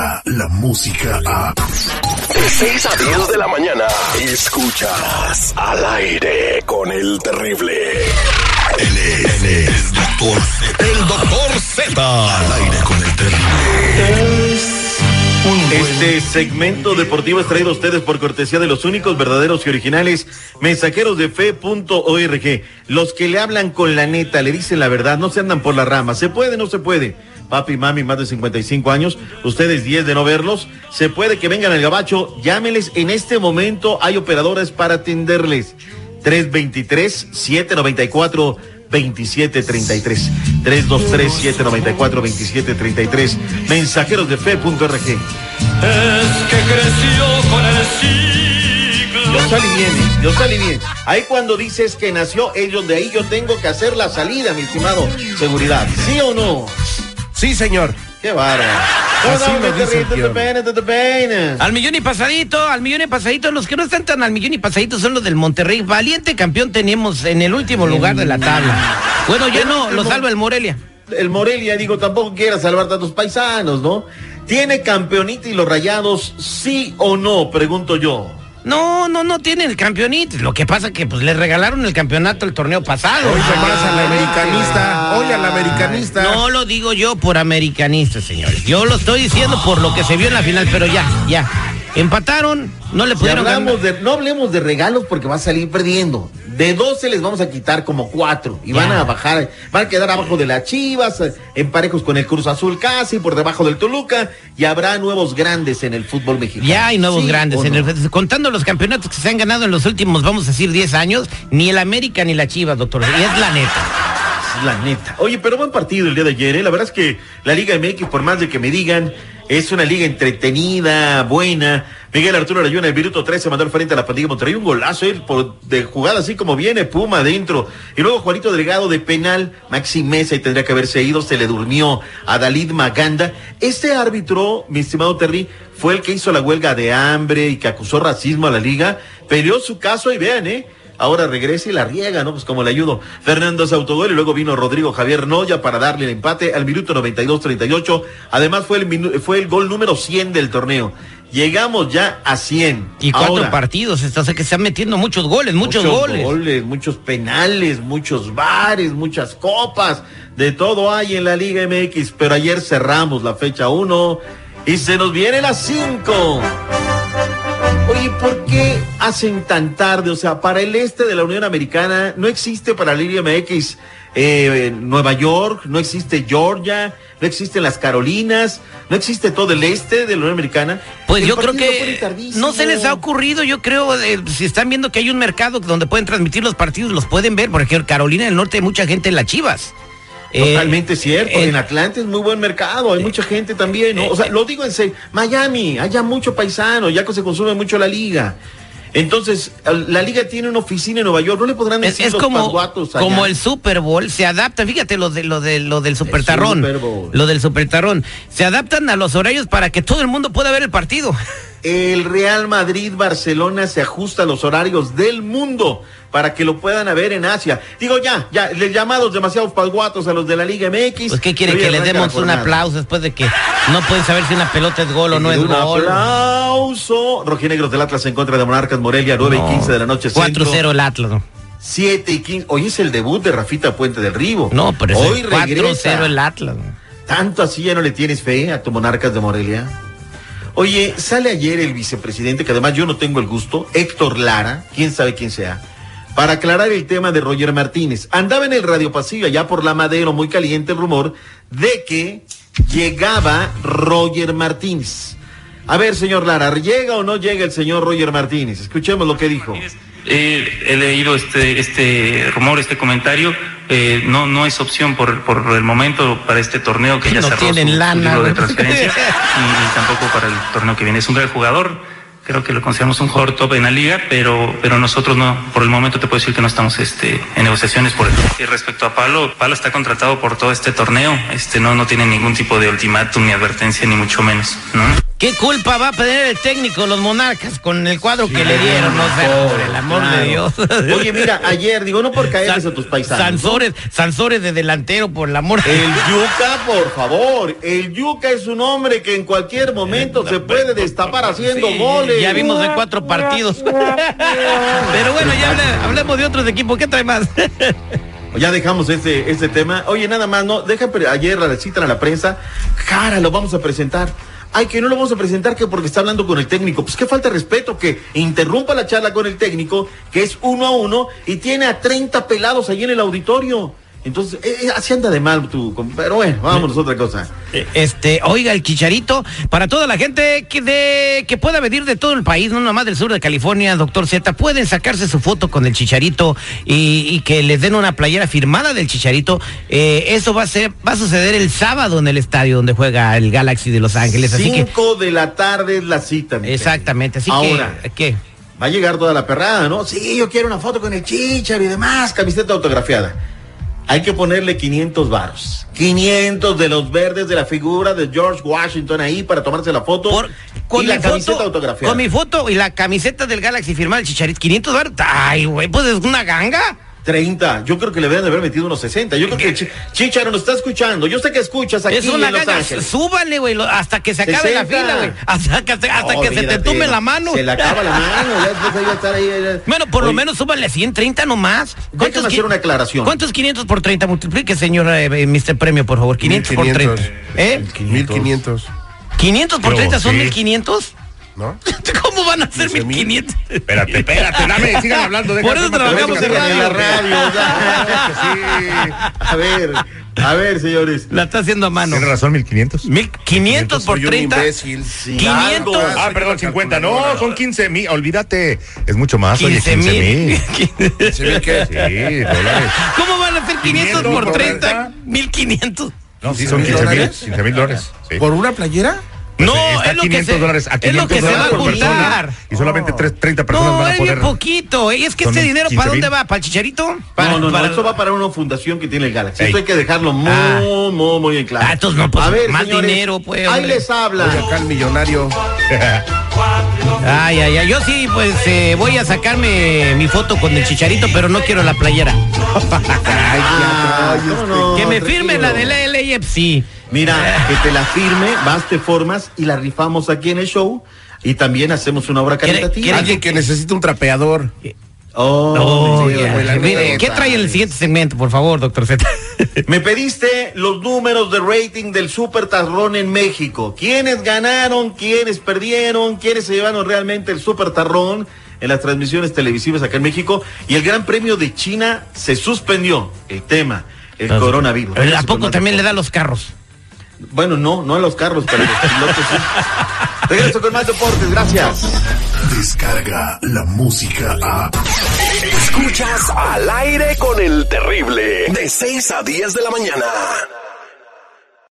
llega la música a... De 6 a 10 de la mañana, escuchas al aire con el terrible. Él es, él es Doctor Z. El doctor Z. Al aire con el terrible. Este segmento deportivo es traído a ustedes por cortesía de los únicos, verdaderos y originales mensajeros de fe.org. Los que le hablan con la neta, le dicen la verdad, no se andan por la rama. ¿Se puede? No se puede. Papi, mami, más de 55 años, ustedes 10 de no verlos. Se puede que vengan al gabacho, llámenles. En este momento hay operadores para atenderles. 323-794. 2733 323 794 2733 mensajeros de fe.org Es que creció con el siglo. Yo salí bien, ¿eh? yo salí bien. Ahí cuando dices que nació ellos de ahí, yo tengo que hacer la salida, mi estimado. Seguridad, ¿sí o no? Sí, señor. Qué bárbaro. Así lo dice el guion. Al millón y pasadito, al millón y pasadito. Los que no están tan al millón y pasadito son los del Monterrey. Valiente campeón teníamos en el último lugar de la tabla. Bueno, ya no, lo salva el Morelia. El Morelia, digo, tampoco quiera salvar tantos paisanos, ¿no? ¿Tiene campeonita y los rayados, sí o no? Pregunto yo. No, no, no tiene el campeonito. Lo que pasa que pues le regalaron el campeonato el torneo pasado. Hoy Ah, más al americanista. ay. Hoy al americanista. No lo digo yo por americanista, señores. Yo lo estoy diciendo por lo que se vio en la final, pero ya, ya. Empataron, no le Si pudieron ganar. de, no hablemos de regalos porque va a salir perdiendo. De 12 les vamos a quitar como 4 y van a bajar, van a quedar abajo de las Chivas, eh, en parejos con el Cruz Azul casi, por debajo del Toluca y habrá nuevos grandes en el fútbol mexicano. Ya hay nuevos ¿Sí grandes. En no? el- contando los campeonatos que se han ganado en los últimos, vamos a decir, 10 años, ni el América ni la Chivas, doctor. Y es la neta. La neta. Oye, pero buen partido el día de ayer, ¿eh? La verdad es que la Liga MX, por más de que me digan, es una liga entretenida, buena. Miguel Arturo Rayuna, el minuto 13, mandó al frente a la pandilla de Monterrey. Un golazo, por, de jugada así como viene, Puma adentro. Y luego Juanito Delgado de penal, Maxi Mesa, y tendría que haberse ido, se le durmió a Dalid Maganda. Este árbitro, mi estimado Terry, fue el que hizo la huelga de hambre y que acusó racismo a la liga. Perdió su caso y vean, ¿eh? Ahora regresa y la riega, ¿no? Pues como le ayudo. Fernando se autogol y luego vino Rodrigo Javier Noya para darle el empate al minuto 92-38. Además fue el, fue el gol número 100 del torneo. Llegamos ya a 100. Y cuatro Ahora, partidos, o sea que se están metiendo muchos goles, muchos, goles. muchos penales, muchos bares, muchas copas. De todo hay en la Liga MX. Pero ayer cerramos la fecha 1 y se nos viene la 5. Oye, ¿por qué hacen tan tarde? O sea, para el este de la Unión Americana no existe para la Liga MX eh, Nueva York, no existe Georgia, no existen las Carolinas, no existe todo el este de la Unión Americana. Pues El yo creo que no se les ha ocurrido, yo creo, eh, si están viendo que hay un mercado donde pueden transmitir los partidos, los pueden ver, porque en Carolina del Norte hay mucha gente en las Chivas. Eh, Totalmente cierto. eh, en Atlanta es muy buen mercado, hay mucha gente también, ¿no? O sea, lo digo en serio. Miami, haya mucho paisano, ya que se consume mucho la liga. Entonces, la liga tiene una oficina en Nueva York, no le podrán decir es los como, allá? como el Super Bowl, se adapta, fíjate lo de lo de lo del Super Tarrón, Super lo del Super Tarrón, se adaptan a los horarios para que todo el mundo pueda ver el partido. El Real Madrid Barcelona se ajusta a los horarios del mundo para que lo puedan ver en Asia. Digo ya, ya, les llamados demasiados pasguatos a los de la Liga MX. Pues qué quiere que le demos un aplauso después de que no pueden saber si una pelota es gol o no es un gol. aplauso. Rojinegros del Atlas en contra de Monarcas Morelia, 9 y 15 de la noche. centro. 4-0 el Atlas. ¿no? 7 y 15. Hoy es el debut de Rafita Puente del Río. No, pero Hoy es regresa. 4-0 el Atlas. Tanto así ya no le tienes fe a tu Monarcas de Morelia. Oye, sale ayer el vicepresidente, que además yo no tengo el gusto, Héctor Lara, quién sabe quién sea, para aclarar el tema de Roger Martínez. Andaba en el radio pasillo allá por la Madero, muy caliente el rumor de que llegaba Roger Martínez. A ver, señor Lara, ¿llega o no llega el señor Roger Martínez? Escuchemos lo que dijo. Eh, he leído este, este rumor, este comentario. eh, no, no es opción por, por el momento para este torneo que ya No cerró su, tienen su lana, libro de transferencias y, y tampoco para el torneo que viene. Es un gran jugador. Creo que lo consideramos un jugador top en la liga, pero, pero nosotros no, por el momento te puedo decir que no estamos este, en negociaciones por. Y respecto a Pablo, Pablo está contratado por todo este torneo, este no, no tiene ningún tipo de ultimátum ni advertencia, ni mucho menos, ¿no? ¿Qué culpa va a tener el técnico, los monarcas, con el cuadro que le dieron? No sé, por el amor Claro. de Dios. Oye, mira, ayer, digo, no por caerles a tus paisanos. ¿no? Sansores, Sansores de delantero, por el amor de El Yuca, por favor. El Yuca es un hombre que en cualquier momento se puede destapar haciendo Sí, goles. Ya vimos de cuatro partidos. Pero bueno, ya hable- hablemos de otros equipos. ¿Qué trae más? Ya dejamos ese, ese tema. Oye, nada más, no, deja ayer la citan a la prensa. Cara, lo vamos a presentar. Ay, que no lo vamos a presentar que porque está hablando con el técnico. Pues qué falta de respeto que interrumpa la charla con el técnico, que es uno a uno, y tiene a 30 pelados ahí en el auditorio. Entonces, eh, eh, así anda de mal tú. Pero bueno, vámonos a otra cosa. Este, oiga, el chicharito, para toda la gente que de que pueda venir de todo el país, no nomás del sur de California, doctor Z, pueden sacarse su foto con el chicharito y, y que les den una playera firmada del chicharito. Eh, eso va a ser, va a suceder el sábado en el estadio donde juega el Galaxy de Los Ángeles. Así que, 5 de la tarde es la cita. exactamente, así Ahora. que, ¿qué? Va a llegar toda la perrada, ¿no? Sí, yo quiero una foto con el chichar y demás, camiseta autografiada. Hay que ponerle 500 varos. 500 de los verdes de la figura de George Washington ahí para tomarse la foto. Por- y la mi camiseta foto, autografiada. Con mi foto y la camiseta del Galaxy firmada el chicharito, 500 dólares. Ay, güey, pues es una ganga. 30. Yo creo que le deben de haber metido unos 60. Yo creo que Chi- Chicharo nos está escuchando. Yo sé que escuchas aquí Es una en Los. Ángeles. Súbale, güey, lo- hasta que se acabe la 60. fila, güey. Hasta, que, hasta que se te Olvídate, tume la mano. Se le acaba la mano. Ya después ahí va a estar ahí. ahí- Bueno, por lo Oye, menos súbale 130 nomás. Déjame hacer una aclaración. ¿Cuántos 500 por 30? Multiplique, señor eh, eh, Mr. Premio, por favor. 500 por 30. ¿Eh? 1500, 500 por Yo, 30 son sí. 1500. ¿No? ¿Cómo van a ser 15,000? 1500? Espérate, espérate, dame, sigan hablando. Por eso trabajamos en en la radio. sí. A ver, a ver, señores. La está haciendo a mano. Tiene razón, 1500. 1500 por Soy un 30. imbécil. 500. Algo. Ah, perdón, 50. No, son 15 mil. Olvídate. Es mucho más. Oye, 15 15 mil. mil. ¿Se ve que? Sí, dólares. ¿Cómo van a ser 500 por 500 por 30? 30. 1500. No, sí, son 15 15 mil. dólares. 15 mil dólares. Sí. ¿Por una playera? Pues, no, eh, está es lo que 500 se- dólares a es lo 500 que se va a dólares por juntar. Y solamente tres- 30 personas No, van a es poder. bien poquito. ¿Y es que este dinero 15 para dónde va? ¿Para el chicharito? No, Para- no, no, para- eso va para una fundación que tiene el Galaxy. Ey. Esto hay que dejarlo muy, Ah. muy, muy en claro. Ah, entonces no, pues, más dinero, pues, Ahí hombre. les habla. Oye, acá el millonario. Ay, ay, ay. Yo sí, pues eh, voy a sacarme mi foto con el chicharito, pero no quiero la playera. Ah, ¿cómo no? que me Tranquilo. firme la del LAFC. Mira, que te la firme, vas, te formas y la rifamos aquí en el show. Y también hacemos una obra ¿Quiere- caritativa. quiere- Alguien que necesita un trapeador. Oh, sí, la Mire. ¿qué trae en el siguiente segmento, por favor, doctor Z? Me pediste los números de rating del Super Tarrón en México. ¿Quiénes ganaron? ¿Quiénes perdieron? ¿Quiénes se llevaron realmente el Super Tarrón en las transmisiones televisivas acá en México? Y el Gran Premio de China se suspendió. El tema, el coronavirus. ¿A poco también le da los carros? Bueno, no, no a los carros, pero a los pilotos sí. Regreso con más deportes, gracias. Descarga la música a. Escuchas al aire con el terrible. De 6 a 10 de la mañana.